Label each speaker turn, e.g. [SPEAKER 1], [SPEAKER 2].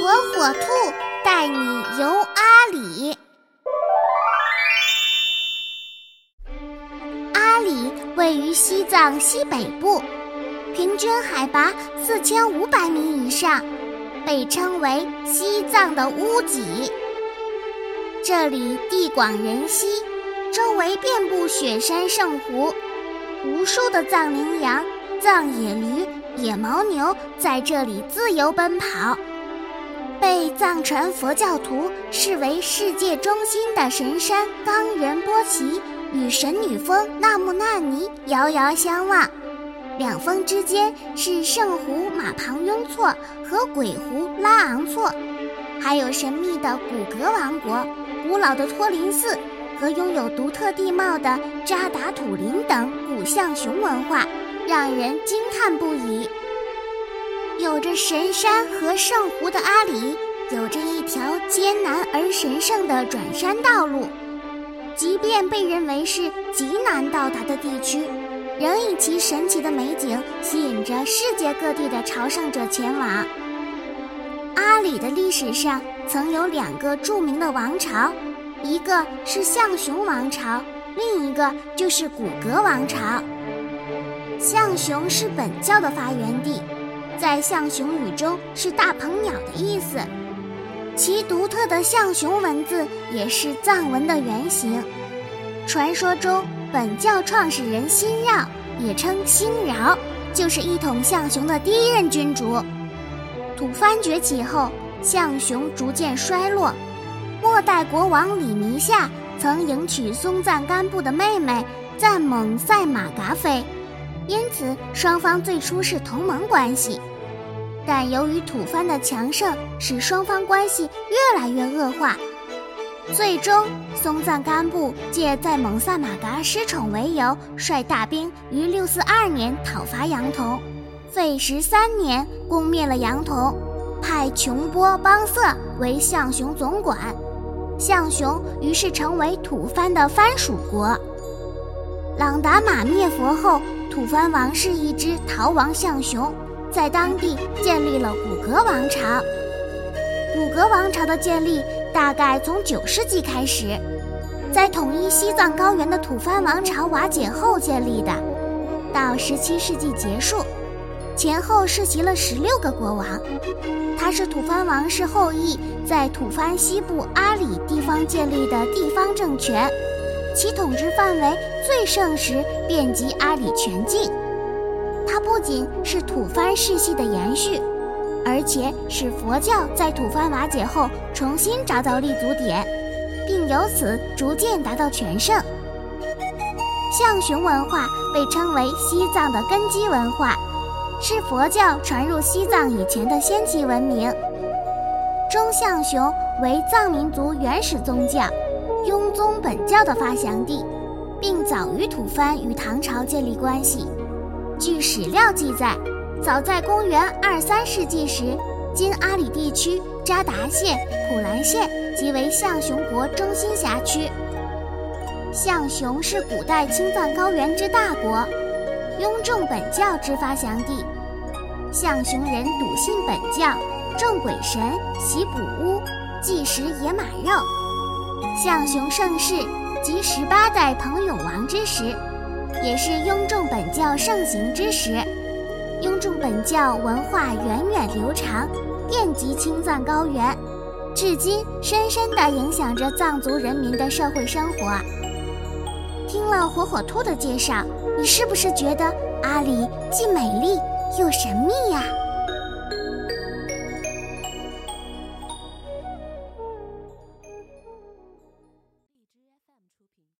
[SPEAKER 1] 火火兔带你游阿里。阿里位于西藏西北部，平均海拔四千五百米以上，被称为西藏的屋脊。这里地广人稀，周围遍布雪山圣湖，无数的藏羚羊、藏野驴、野牦牛在这里自由奔跑。被藏传佛教徒视为世界中心的神山冈仁波齐与神女峰纳木纳尼遥遥相望，两峰之间是圣湖玛旁雍措和鬼湖拉昂措，还有神秘的古格王国、古老的托林寺和拥有独特地貌的扎达土林等古象雄文化，让人惊叹不已。有着神山和圣湖的阿里，有着一条艰难而神圣的转山道路。即便被认为是极难到达的地区，仍以其神奇的美景吸引着世界各地的朝圣者前往。阿里的历史上曾有两个著名的王朝，一个是象雄王朝，另一个就是古格王朝。象雄是本教的发源地。在象雄语中是大鹏鸟的意思，其独特的象雄文字也是藏文的原型。传说中，本教创始人辛绕，也称辛饶，就是一统象雄的第一任君主。吐蕃崛起后，象雄逐渐衰落。末代国王李弥夏曾迎娶松赞干布的妹妹赞蒙赛玛噶妃，因此双方最初是同盟关系。但由于吐蕃的强盛，使双方关系越来越恶化。最终，松赞干布借在蒙萨马嘎失宠为由，率大兵于六四二年讨伐杨童，费时三年攻灭了杨童，派琼波邦瑟为象雄总管，象雄于是成为吐蕃的藩属国。朗达玛灭佛后，吐蕃王室一支逃亡象雄。在当地建立了古格王朝。古格王朝的建立大概从九世纪开始，在统一西藏高原的吐蕃王朝瓦解后建立的，到十七世纪结束，前后世袭了十六个国王。它是吐蕃王室后裔在吐蕃西部阿里地方建立的地方政权，其统治范围最盛时遍及阿里全境。它不仅是吐蕃世系的延续，而且使佛教在吐蕃瓦解后重新找到立足点，并由此逐渐达到全盛。象雄文化被称为西藏的根基文化，是佛教传入西藏以前的先期文明。中象雄为藏民族原始宗教，雍宗本教的发祥地，并早于吐蕃与唐朝建立关系。据史料记载，早在公元二三世纪时，今阿里地区扎达县、普兰县即为象雄国中心辖区。象雄是古代青藏高原之大国，雍正本教之发祥地。象雄人笃信本教，重鬼神，习卜巫，忌食野马肉。象雄盛世即十八代彭永王之时。也是雍正本教盛行之时，雍正本教文化源远流长，遍及青藏高原，至今深深地影响着藏族人民的社会生活。听了火火兔的介绍，你是不是觉得阿里既美丽又神秘呀？